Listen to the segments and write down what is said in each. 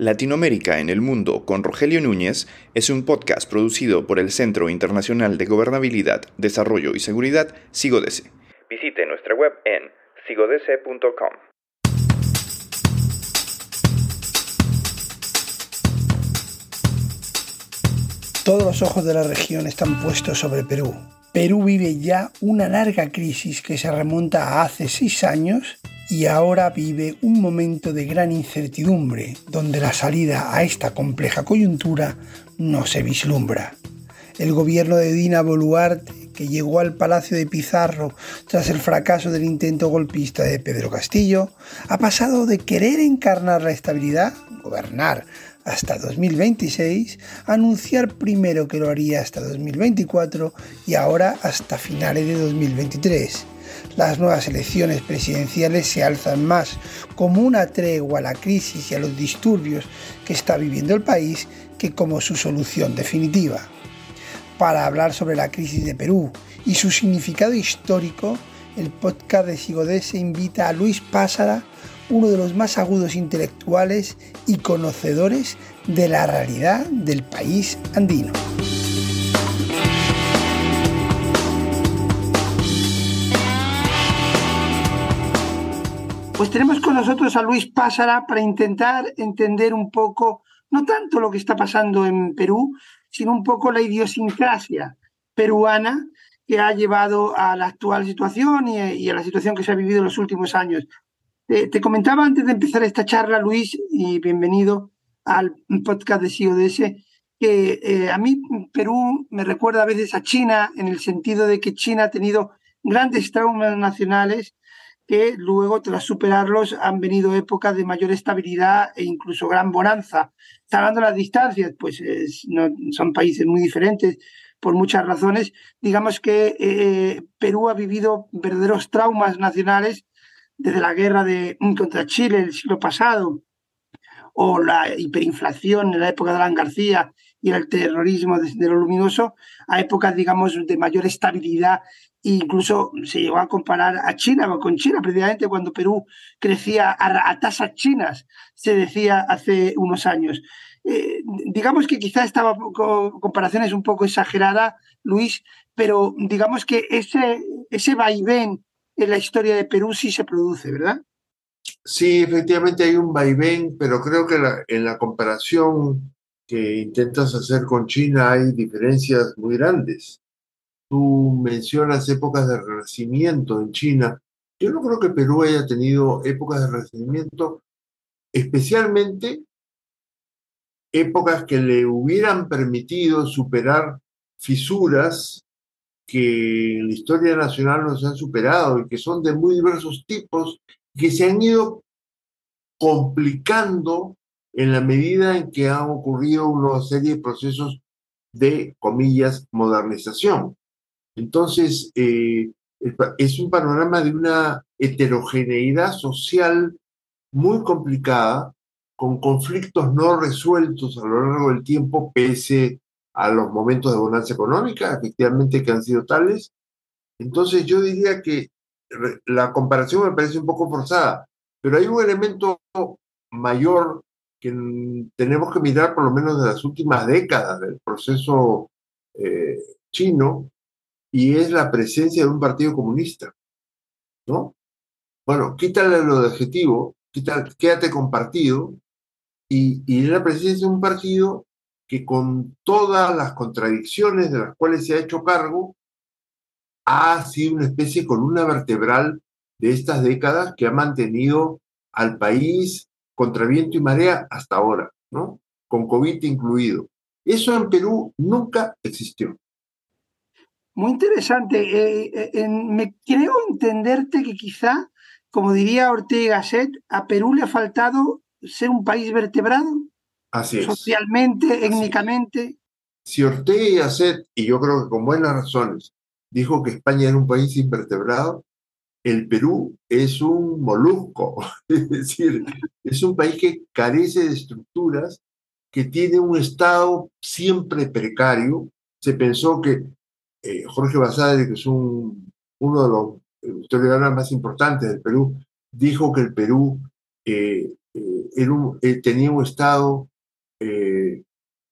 Latinoamérica en el Mundo con Rogelio Núñez es un podcast producido por el Centro Internacional de Gobernabilidad, Desarrollo y Seguridad, SIGODESE. Visite nuestra web en sigodese.com. Todos los ojos de la región están puestos sobre Perú. Perú vive ya una larga crisis que se remonta a hace seis años y ahora vive un momento de gran incertidumbre donde la salida a esta compleja coyuntura no se vislumbra. El gobierno de Dina Boluarte, que llegó al Palacio de Pizarro tras el fracaso del intento golpista de Pedro Castillo, ha pasado de querer encarnar la estabilidad, gobernar hasta 2026, a anunciar primero que lo haría hasta 2024 y ahora hasta finales de 2023 las nuevas elecciones presidenciales se alzan más como una tregua a la crisis y a los disturbios que está viviendo el país que como su solución definitiva. Para hablar sobre la crisis de Perú y su significado histórico, el podcast de Sigodese invita a Luis Pásara, uno de los más agudos intelectuales y conocedores de la realidad del país andino. Pues tenemos con nosotros a Luis Pásara para intentar entender un poco, no tanto lo que está pasando en Perú, sino un poco la idiosincrasia peruana que ha llevado a la actual situación y, a la situación que se ha vivido en los últimos años. te comentaba antes de empezar esta charla, Luis, y bienvenido al podcast de CIODS, que eh, a mí Perú me recuerda a veces a China en el sentido de que China ha tenido grandes traumas nacionales que luego, tras superarlos, han venido épocas de mayor estabilidad e incluso gran bonanza. Salvando las distancias, pues son países muy diferentes por muchas razones. Digamos que eh, Perú ha vivido verdaderos traumas nacionales desde la guerra de, contra Chile el siglo pasado, o la hiperinflación en la época de Alan García y el terrorismo de, de lo luminoso, a épocas, digamos, de mayor estabilidad incluso se llegó a comparar a China con China, precisamente cuando Perú crecía a, tasas chinas, se decía hace unos años. Eh, digamos que quizá esta comparación es un poco exagerada, Luis, pero digamos que ese, ese vaivén en la historia de Perú sí se produce, ¿verdad? Sí, efectivamente hay un vaivén, pero creo que en la comparación que intentas hacer con China hay diferencias muy grandes. Tú mencionas épocas de renacimiento en China. Yo no creo que Perú haya tenido épocas de renacimiento, especialmente épocas que le hubieran permitido superar fisuras que en la historia nacional no se han superado y que son de muy diversos tipos, que se han ido complicando en la medida en que han ocurrido una serie de procesos de, comillas, modernización. Entonces, eh, es un panorama de una heterogeneidad social muy complicada, con conflictos no resueltos a lo largo del tiempo, pese a los momentos de bonanza económica, efectivamente que han sido tales. Entonces, yo diría que la comparación me parece un poco forzada, pero hay un elemento mayor que tenemos que mirar por lo menos de las últimas décadas del proceso eh, chino, y es la presencia de un partido comunista, ¿no? Bueno, quítale lo de adjetivo, quédate con partido, y, y la presencia de un partido que con todas las contradicciones de las cuales se ha hecho cargo, ha sido una especie de columna vertebral de estas décadas que ha mantenido al país contra viento y marea hasta ahora, ¿no? Con COVID incluido. Eso en Perú nunca existió. Muy interesante. Eh, eh, me creo entenderte que quizá, como diría Ortega Gasset, a Perú le ha faltado ser un país vertebrado. Así es. Socialmente, étnicamente. Si Ortega y Gasset, y yo creo que con buenas razones, dijo que España era un país invertebrado, el Perú es un molusco, es decir, es un país que carece de estructuras, que tiene un estado siempre precario. Se pensó que eh, Jorge Basadre, que es uno de los historiadores más importantes del Perú, dijo que el Perú eh, eh, tenía un Estado,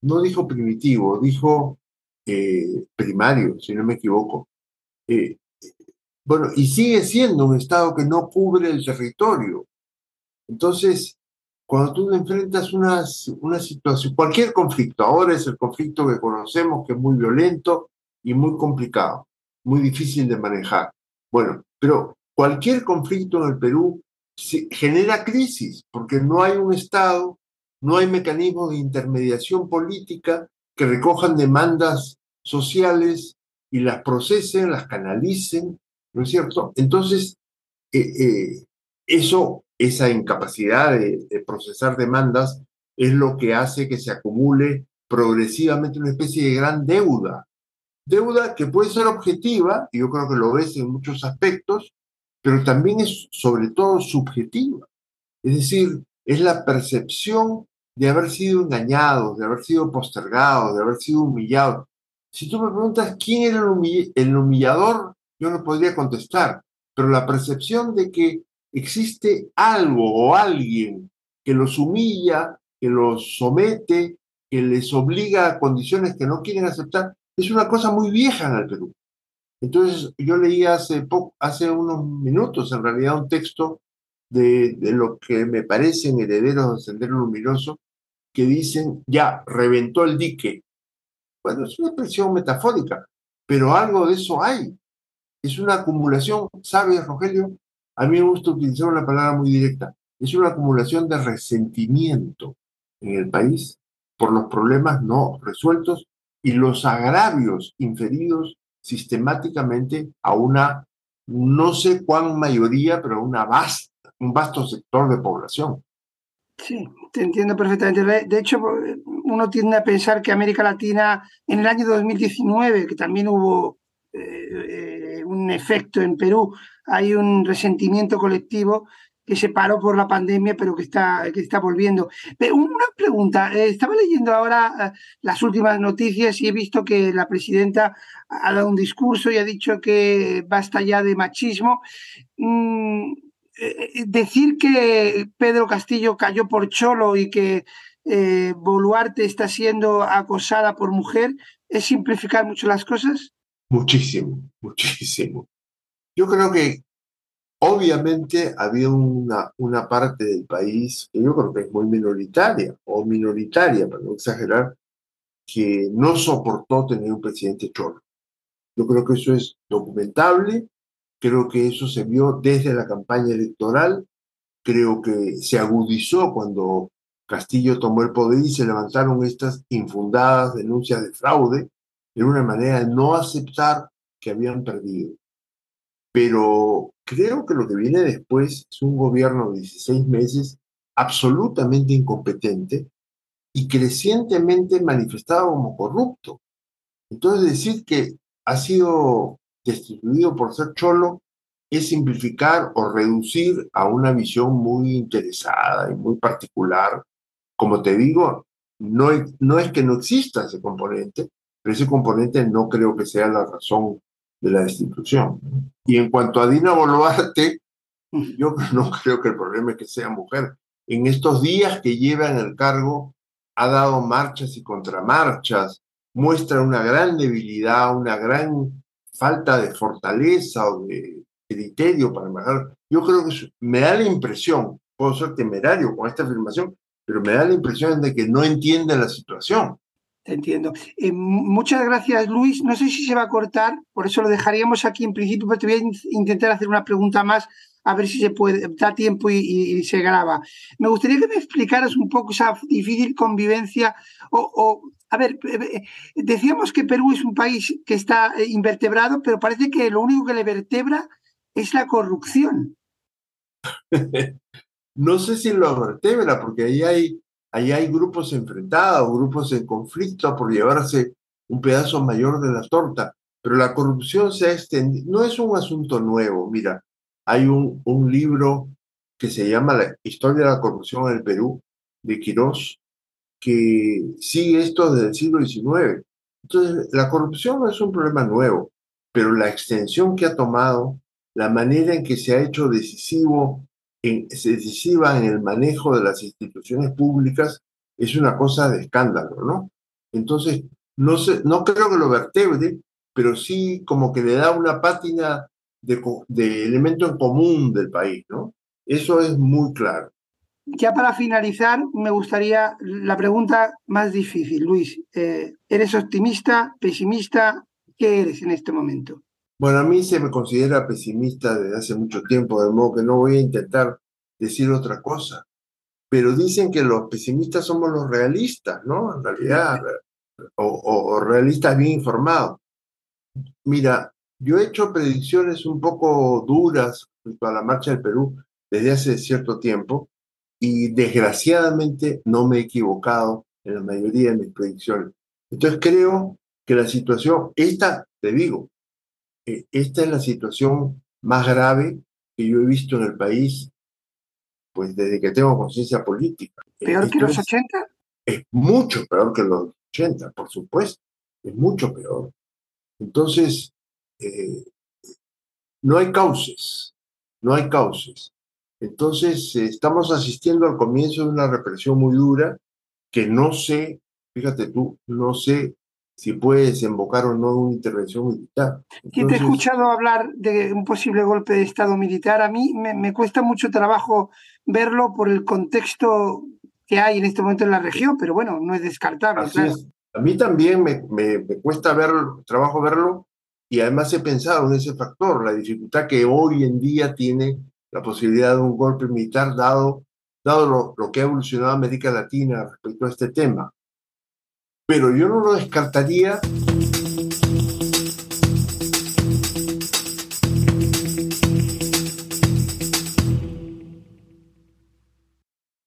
no dijo primitivo, dijo primario, si no me equivoco. bueno, y sigue siendo un Estado que no cubre el territorio. Entonces, cuando tú enfrentas una, una situación, cualquier conflicto, ahora es el conflicto que conocemos, que es muy violento y muy complicado, muy difícil de manejar. Bueno, pero cualquier conflicto en el Perú genera crisis, porque no hay un Estado, no hay mecanismos de intermediación política que recojan demandas sociales y las procesen, las canalicen, ¿no es cierto? Entonces, eh, eh, eso esa incapacidad de, procesar demandas es lo que hace que se acumule progresivamente una especie de gran deuda. Deuda que puede ser objetiva, y yo creo que lo ves en muchos aspectos, pero también es sobre todo subjetiva. Es decir, es la percepción de haber sido engañados, de haber sido postergados, de haber sido humillados. Si tú me preguntas quién era el humillador, yo no podría contestar, pero la percepción de que existe algo o alguien que los humilla, que los somete, que les obliga a condiciones que no quieren aceptar, es una cosa muy vieja en el Perú. Entonces, yo leí hace, hace unos minutos, en realidad, un texto de, lo que me parecen herederos de Sendero Luminoso, que dicen, ya, reventó el dique. Bueno, es una expresión metafórica, pero algo de eso hay. Es una acumulación, ¿sabes, Rogelio? A mí me gusta utilizar una palabra muy directa. Es una acumulación de resentimiento en el país por los problemas no resueltos y los agravios inferidos sistemáticamente a una, no sé cuán mayoría, pero una vasta, un vasto sector de población. Sí, te entiendo perfectamente. De hecho, uno tiende a pensar que América Latina en el año 2019, que también hubo eh, eh, un efecto en Perú, hay un resentimiento colectivo que se paró por la pandemia, pero que está, que está volviendo. Una pregunta, eh, estaba leyendo ahora las últimas noticias y he visto que la presidenta ha dado un discurso y ha dicho que basta ya de machismo. Mm, decir que Pedro Castillo cayó por cholo y que Boluarte está siendo acosada por mujer, ¿es simplificar mucho las cosas? Muchísimo, muchísimo. Yo creo que obviamente había una, una parte del país que yo creo que es muy minoritaria, o minoritaria, para no exagerar, que no soportó tener un presidente cholo. Yo creo que eso es documentable, creo que eso se vio desde la campaña electoral, creo que se agudizó cuando Castillo tomó el poder y se levantaron estas infundadas denuncias de fraude, en una manera de no aceptar que habían perdido. Pero creo que lo que viene después es un gobierno de 16 meses absolutamente incompetente y crecientemente manifestado como corrupto. Entonces decir que ha sido destituido por ser cholo es simplificar o reducir a una visión muy interesada y muy particular. Como te digo, no, no es que no exista ese componente, pero ese componente no creo que sea la razón de la destitución. Y en cuanto a Dina Boluarte, yo no creo que el problema es que sea mujer. En estos días que lleva en el cargo, ha dado marchas y contramarchas, muestra una gran debilidad, una gran falta de fortaleza o de criterio para manejar. Yo creo que me da la impresión, puedo ser temerario con esta afirmación, pero me da la impresión de que no entiende la situación entiendo. Eh, muchas gracias, Luis. No sé si se va a cortar, por eso lo dejaríamos aquí en principio, pero te voy a intentar hacer una pregunta más, a ver si se puede, da tiempo y, se graba. Me gustaría que me explicaras un poco esa difícil convivencia o, a ver, eh, eh, decíamos que Perú es un país que está invertebrado, pero parece que lo único que le vertebra es la corrupción. no sé si lo vertebra, porque ahí hay Ahí hay grupos enfrentados, grupos en conflicto por llevarse un pedazo mayor de la torta, pero la corrupción se ha extendido. No es un asunto nuevo, mira, hay un, un libro que se llama La historia de la corrupción en el Perú, de Quirós, que sigue esto desde el siglo XIX. Entonces, la corrupción no es un problema nuevo, pero la extensión que ha tomado, la manera en que se ha hecho decisivo decisiva en el manejo de las instituciones públicas es una cosa de escándalo, ¿no? Entonces, no, sé, no creo que lo vertebre, pero sí como que le da una pátina de, de elemento en común del país, ¿no? Eso es muy claro. Ya para finalizar, me gustaría la pregunta más difícil, Luis. Eh, ¿Eres optimista, pesimista? ¿Qué eres en este momento? Bueno, a mí se me considera pesimista desde hace mucho tiempo, de modo que no voy a intentar decir otra cosa. Pero dicen que los pesimistas somos los realistas, ¿no? En realidad, o, realistas bien informados. Mira, yo he hecho predicciones un poco duras respecto a la marcha del Perú desde hace cierto tiempo y desgraciadamente no me he equivocado en la mayoría de mis predicciones. Entonces creo que la situación, esta, te digo, eh, esta es la situación más grave que yo he visto en el país, pues desde que tengo conciencia política. ¿Peor que los 80? Es mucho peor que los 80, por supuesto. Es mucho peor. Entonces, eh, no hay cauces, no hay cauces. Entonces, eh, estamos asistiendo al comienzo de una represión muy dura que no sé, fíjate tú, no sé si puede desembocar o no una intervención militar. te he escuchado hablar de un posible golpe de Estado militar. A mí me, cuesta mucho trabajo verlo por el contexto que hay en este momento en la región, pero bueno, no es descartable. A mí también me, me, cuesta ver, trabajo verlo y además he pensado en ese factor, la dificultad que hoy en día tiene la posibilidad de un golpe militar dado, dado lo, lo que ha evolucionado América Latina respecto a este tema pero yo no lo descartaría